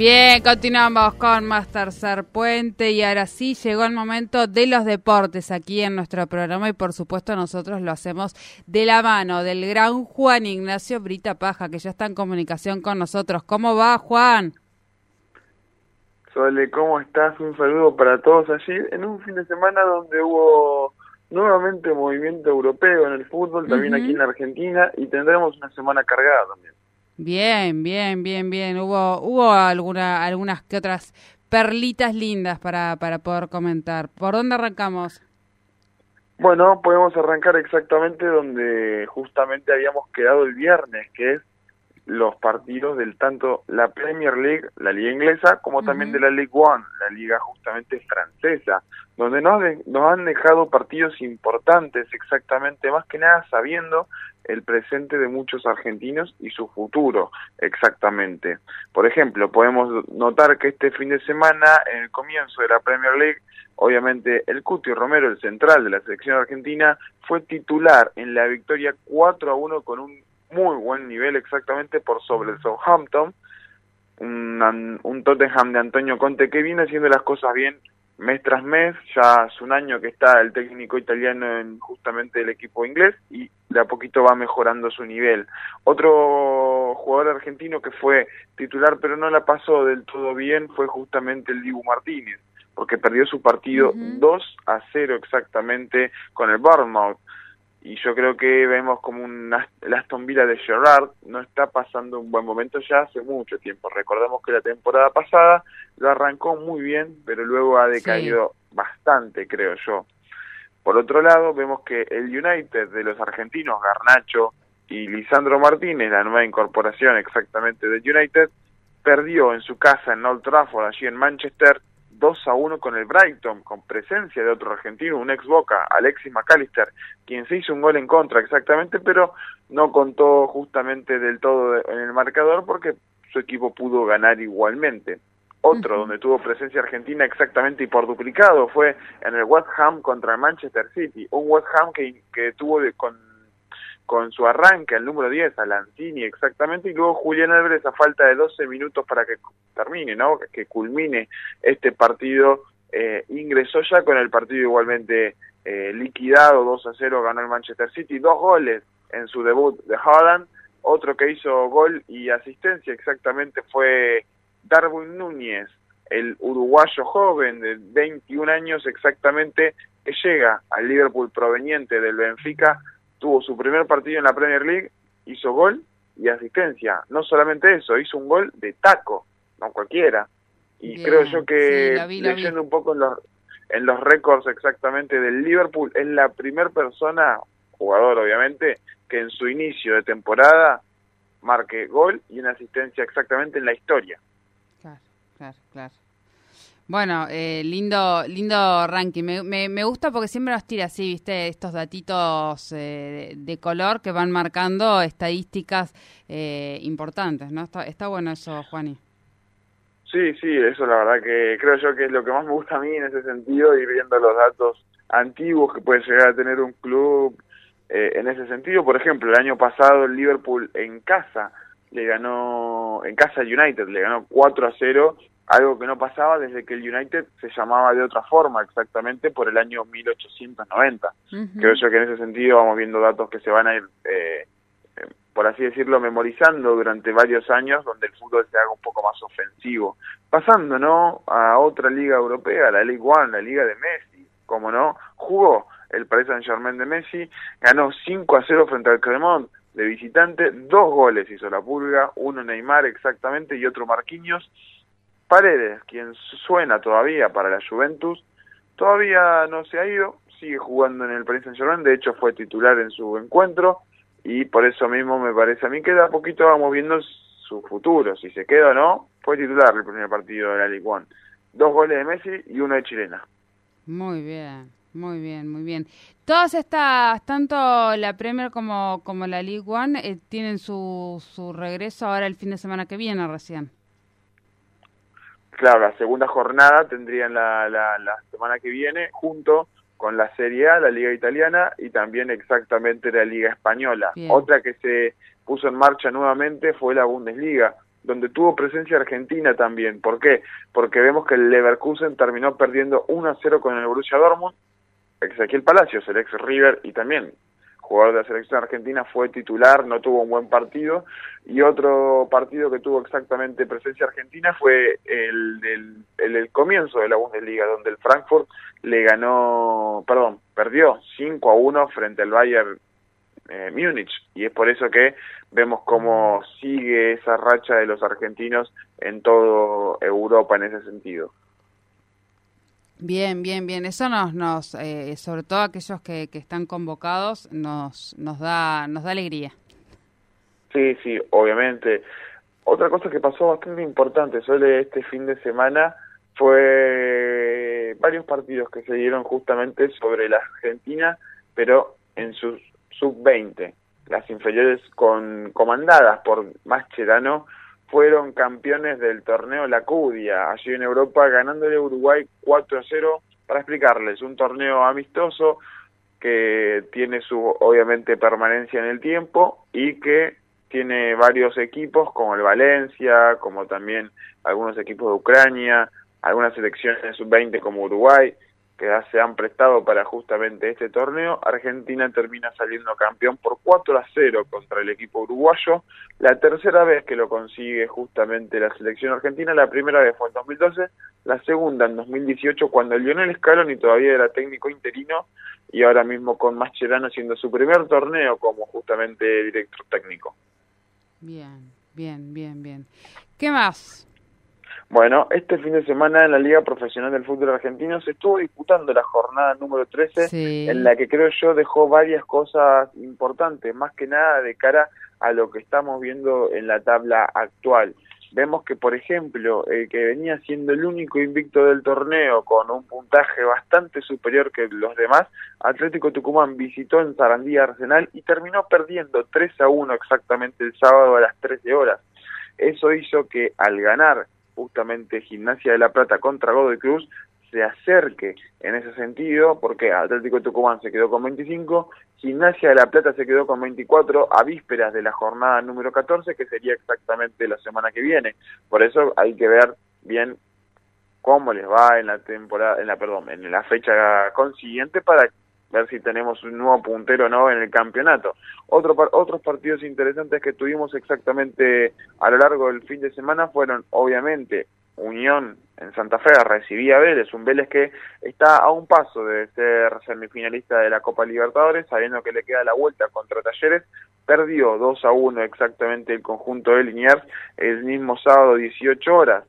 Bien, continuamos con más tercer puente y ahora sí llegó el momento de los deportes aquí en nuestro programa y por supuesto nosotros lo hacemos de la mano del gran Juan Ignacio Brita Paja que ya está en comunicación con nosotros. ¿Cómo va Juan? Sole, ¿cómo estás? Un saludo para todos allí en un fin de semana donde hubo nuevamente movimiento europeo en el fútbol, también aquí en la Argentina y tendremos una semana cargada también. Bien, bien, bien, bien. Hubo, hubo alguna, algunas que otras perlitas lindas para, para poder comentar. ¿Por dónde arrancamos? Bueno, podemos arrancar exactamente donde justamente habíamos quedado el viernes, que es los partidos del tanto la Premier League, la liga inglesa, como también de la League One, la liga justamente francesa, donde nos, nos han dejado partidos importantes exactamente, más que nada sabiendo el presente de muchos argentinos y su futuro exactamente. Por ejemplo, podemos notar que este fin de semana, en el comienzo de la Premier League, obviamente el Cuti Romero, el central de la selección argentina, fue titular en la victoria 4 a 1 con un muy buen nivel exactamente por sobre el Southampton, un, un Tottenham de Antonio Conte que viene haciendo las cosas bien mes tras mes, ya hace un año que está el técnico italiano en justamente el equipo inglés y de a poquito va mejorando su nivel. Otro jugador argentino que fue titular pero no la pasó del todo bien fue justamente el Dibu Martínez, porque perdió su partido 2 a 0 exactamente con el Bournemouth y yo creo que vemos como un Aston Villa de Gerrard no está pasando un buen momento ya hace mucho tiempo. Recordemos que la temporada pasada lo arrancó muy bien, pero luego ha decaído bastante, creo yo. Por otro lado, vemos que el United de los argentinos, Garnacho y Lisandro Martínez, la nueva incorporación exactamente del United, perdió en su casa en Old Trafford, allí en Manchester, 2 a 1 con el Brighton, con presencia de otro argentino, un ex Boca, Alexis McAllister, quien se hizo un gol en contra exactamente, pero no contó justamente del todo en el marcador porque su equipo pudo ganar igualmente. Otro donde tuvo presencia argentina exactamente y por duplicado fue en el West Ham contra el Manchester City, un West Ham que, que tuvo de, con con su arranque al número 10, a Lanzini exactamente, y luego Julián Álvarez a falta de 12 minutos para que termine, ¿no? Que culmine este partido, eh, ingresó ya con el partido igualmente eh, liquidado, 2 a 0 ganó el Manchester City, dos goles en su debut de Haaland, otro que hizo gol y asistencia exactamente fue Darwin Núñez, el uruguayo joven de 21 años exactamente, que llega al Liverpool proveniente del Benfica tuvo su primer partido en la Premier League, hizo gol y asistencia. No solamente eso, hizo un gol de taco, no cualquiera. Y creo yo que leyendo un poco en los, en los récords exactamente del Liverpool, es la primera persona, jugador obviamente, que en su inicio de temporada marque gol y una asistencia exactamente en la historia. Claro, claro, claro. Bueno, eh, lindo, lindo ranking. Me, me, gusta porque siempre nos tira así, viste, estos datitos eh, de, color que van marcando estadísticas eh, importantes, ¿no? Está, está bueno eso, Juani. Sí, sí, eso la verdad que creo yo que es lo que más me gusta a mí en ese sentido, ir viendo los datos antiguos que puede llegar a tener un club en ese sentido. Por ejemplo, el año pasado el Liverpool en casa le ganó, en casa United le ganó 4 a 0 algo que no pasaba desde que el United se llamaba de otra forma, exactamente por el año 1890. Creo yo que en ese sentido vamos viendo datos que se van a ir, eh, eh, por así decirlo, memorizando durante varios años, donde el fútbol se haga un poco más ofensivo. Pasando, ¿no?, a otra liga europea, la League One, la liga de Messi, como no, jugó el Paris Saint-Germain de Messi, ganó 5 a 0 frente al Clermont de visitante, dos goles hizo la Pulga, uno Neymar exactamente y otro Marquinhos, Paredes, quien suena todavía para la Juventus, todavía no se ha ido, sigue jugando en el Paris Saint-Germain, de hecho fue titular en su encuentro y por eso mismo me parece a mí que de a poquito vamos viendo su futuro, si se queda o no, fue titular el primer partido de la Ligue 1. Dos goles de Messi y uno de Chilena. Muy bien. Muy bien, muy bien. Todas estas, tanto la Premier como, como la League One, eh, tienen su, su regreso ahora el fin de semana que viene recién. Claro, la segunda jornada tendrían la, la, la semana que viene junto con la Serie A, la Liga Italiana y también exactamente la Liga Española. Otra que se puso en marcha nuevamente fue la Bundesliga, donde tuvo presencia Argentina también. ¿Por qué? Porque vemos que el Leverkusen terminó perdiendo 1 0 con el Borussia Dortmund Ezequiel Palacios, el ex River y también jugador de la selección argentina, fue titular, no tuvo un buen partido. Y otro partido que tuvo exactamente presencia argentina fue el del el, comienzo de la Bundesliga, donde el Frankfurt le ganó, perdón, perdió 5 a 1 frente al Bayern eh, Múnich. Y es por eso que vemos cómo sigue esa racha de los argentinos en toda Europa en ese sentido. Bien, bien, bien. Eso nos, nos eh, sobre todo aquellos que, que están convocados, nos, nos da, nos da alegría. Sí, sí, obviamente. Otra cosa que pasó bastante importante sobre este fin de semana fue varios partidos que se dieron justamente sobre la Argentina, pero en sus sub-20, las inferiores con comandadas por Mascherano fueron campeones del torneo La Cudia, allí en Europa, ganándole Uruguay 4 a 0. Para explicarles, un torneo amistoso que tiene su, obviamente, permanencia en el tiempo y que tiene varios equipos como el Valencia, como también algunos equipos de Ucrania, algunas selecciones sub-20 como Uruguay, que se han prestado para justamente este torneo. Argentina termina saliendo campeón por 4 a 0 contra el equipo uruguayo. La tercera vez que lo consigue justamente la selección argentina, la primera vez fue en 2012, la segunda en 2018 cuando Lionel Scaloni todavía era técnico interino y ahora mismo con Mascherano siendo su primer torneo como justamente director técnico. Bien, bien, bien, bien. ¿Qué más? Bueno, este fin de semana en la Liga Profesional del Fútbol Argentino se estuvo disputando la jornada número 13, en la que creo yo dejó varias cosas importantes, más que nada de cara a lo que estamos viendo en la tabla actual. Vemos que, por ejemplo, el que venía siendo el único invicto del torneo con un puntaje bastante superior que los demás, Atlético Tucumán visitó en Sarandía Arsenal y terminó perdiendo 3 a 1 exactamente el sábado a las 13 horas. Eso hizo que al ganar justamente Gimnasia de la Plata contra Godoy Cruz se acerque en ese sentido, porque Atlético de Tucumán se quedó con 25, Gimnasia de la Plata se quedó con 24 a vísperas de la jornada número 14, que sería exactamente la semana que viene. Por eso hay que ver bien cómo les va en la temporada, en la perdón, en la fecha consiguiente para ver si tenemos un nuevo puntero o no en el campeonato. Otro, otros partidos interesantes que tuvimos exactamente a lo largo del fin de semana fueron, obviamente, Unión en Santa Fe recibía a Vélez, un Vélez que está a un paso de ser semifinalista de la Copa Libertadores, sabiendo que le queda la vuelta contra Talleres, perdió 2 a 1 exactamente el conjunto de Liniers el mismo sábado 18 horas.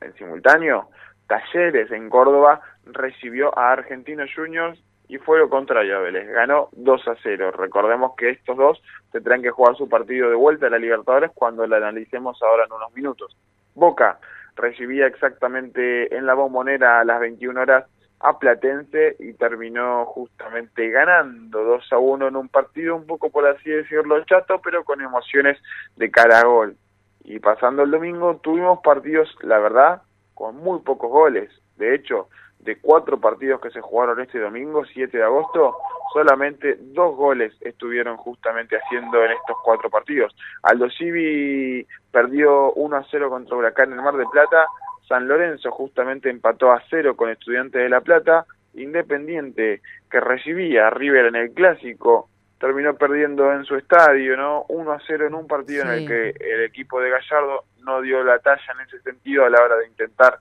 En simultáneo, Talleres en Córdoba recibió a Argentinos Juniors y fue lo contrario a Vélez, ganó 2 a 0. Recordemos que estos dos tendrán que jugar su partido de vuelta a la Libertadores cuando la analicemos ahora en unos minutos. Boca recibía exactamente en la bombonera a las 21 horas a Platense y terminó justamente ganando 2 a 1 en un partido un poco por así decirlo chato, pero con emociones de cara a gol. Y pasando el domingo tuvimos partidos, la verdad, con muy pocos goles. De hecho, de cuatro partidos que se jugaron este domingo, 7 de agosto, solamente dos goles estuvieron justamente haciendo en estos cuatro partidos. Aldo Civi perdió 1 a 0 contra Huracán en el Mar de Plata, San Lorenzo justamente empató a 0 con Estudiantes de La Plata, Independiente que recibía a River en el Clásico, terminó perdiendo en su estadio, ¿no? 1 a 0 en un partido en el que el equipo de Gallardo no dio la talla en ese sentido a la hora de intentar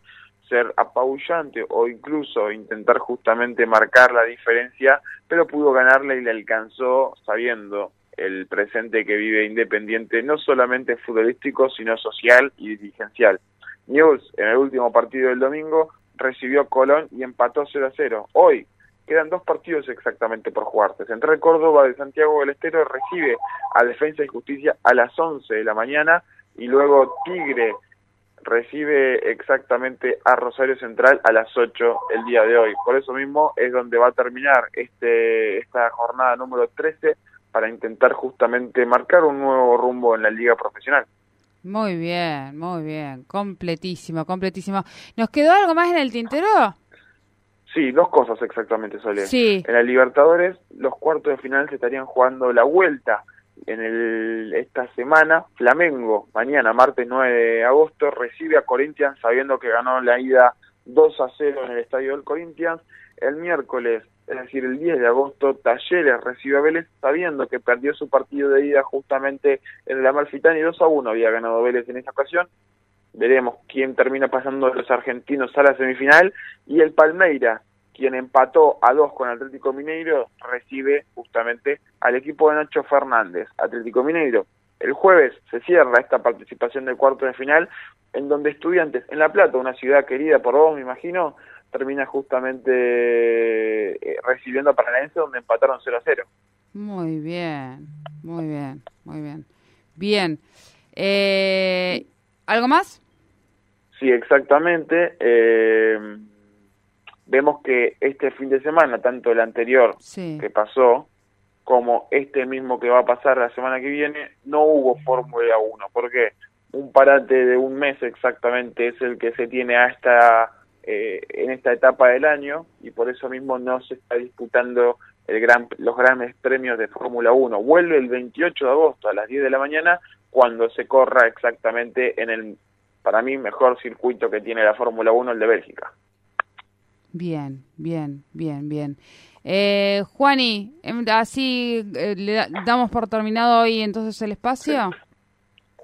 ser apabullante o incluso intentar justamente marcar la diferencia, pero pudo ganarle y le alcanzó sabiendo el presente que vive Independiente, no solamente futbolístico, sino social y dirigencial. News, en el último partido del domingo, recibió Colón y empató 0 a 0. Hoy quedan dos partidos exactamente por jugarse. Central Córdoba de Santiago del Estero recibe a Defensa y Justicia a las 11 de la mañana y luego Tigre recibe exactamente a Rosario Central a las 8 el día de hoy. Por eso mismo es donde va a terminar este esta jornada número 13 para intentar justamente marcar un nuevo rumbo en la liga profesional. Muy bien, muy bien, completísimo, completísimo. ¿Nos quedó algo más en el tintero? Sí, dos cosas exactamente, Sole. Sí. En la Libertadores, los cuartos de final se estarían jugando la vuelta en el, esta semana. Flamengo, mañana, martes 9 de agosto, recibe a Corinthians sabiendo que ganó la ida 2 a 0 en el estadio del Corinthians. El miércoles, es decir, el 10 de agosto, Talleres recibe a Vélez sabiendo que perdió su partido de ida justamente en el Amalfitani 2 a 1. Había ganado Vélez en esa ocasión. Veremos quién termina pasando de los argentinos a la semifinal. Y el Palmeira, quien empató a 2 con Atlético Mineiro, recibe justamente al equipo de Nacho Fernández, Atlético Mineiro. El jueves se cierra esta participación del cuarto de final, en donde Estudiantes en La Plata, una ciudad querida por vos, me imagino, termina justamente eh, recibiendo a Paranaense, donde empataron 0 a 0. Muy bien, muy bien, muy bien. Bien. Eh, ¿Algo más? Sí, exactamente. Eh, vemos que este fin de semana, tanto el anterior Sí. que pasó, como este mismo que va a pasar la semana que viene, no hubo Fórmula 1. porque Un parate de un mes exactamente es el que se tiene a esta, eh, en esta etapa del año y por eso mismo no se está disputando el gran, los grandes premios de Fórmula 1. Vuelve el 28 de agosto a las 10 de la mañana cuando se corra exactamente en el, para mí, mejor circuito que tiene la Fórmula 1, el de Bélgica. Bien, bien, bien, bien. Eh, Juani, em, así eh, le da- damos por terminado hoy entonces el espacio.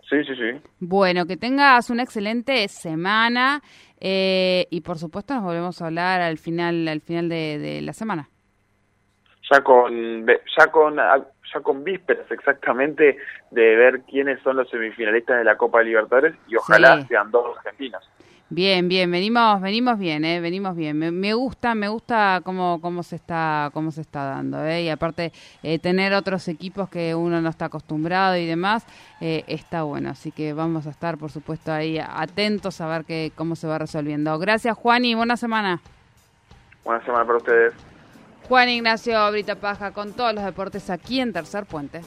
Sí, sí, sí. Bueno, que tengas una excelente semana eh, y por supuesto nos volvemos a hablar al final, al final de, de la semana. ya con ya con ya con vísperas exactamente de ver quiénes son los semifinalistas de la Copa Libertadores y ojalá Sí. sean dos argentinos. Bien, bien, venimos, venimos bien, eh, venimos bien. Me, me gusta, me gusta cómo, cómo se está, cómo se está dando, eh, y aparte eh, tener otros equipos que uno no está acostumbrado y demás eh, está bueno. Así que vamos a estar, por supuesto, ahí atentos a ver que, cómo se va resolviendo. Gracias, Juan, y buena semana. Buena semana para ustedes. Juan Ignacio Brita Paja con todos los deportes aquí en Tercer Puente.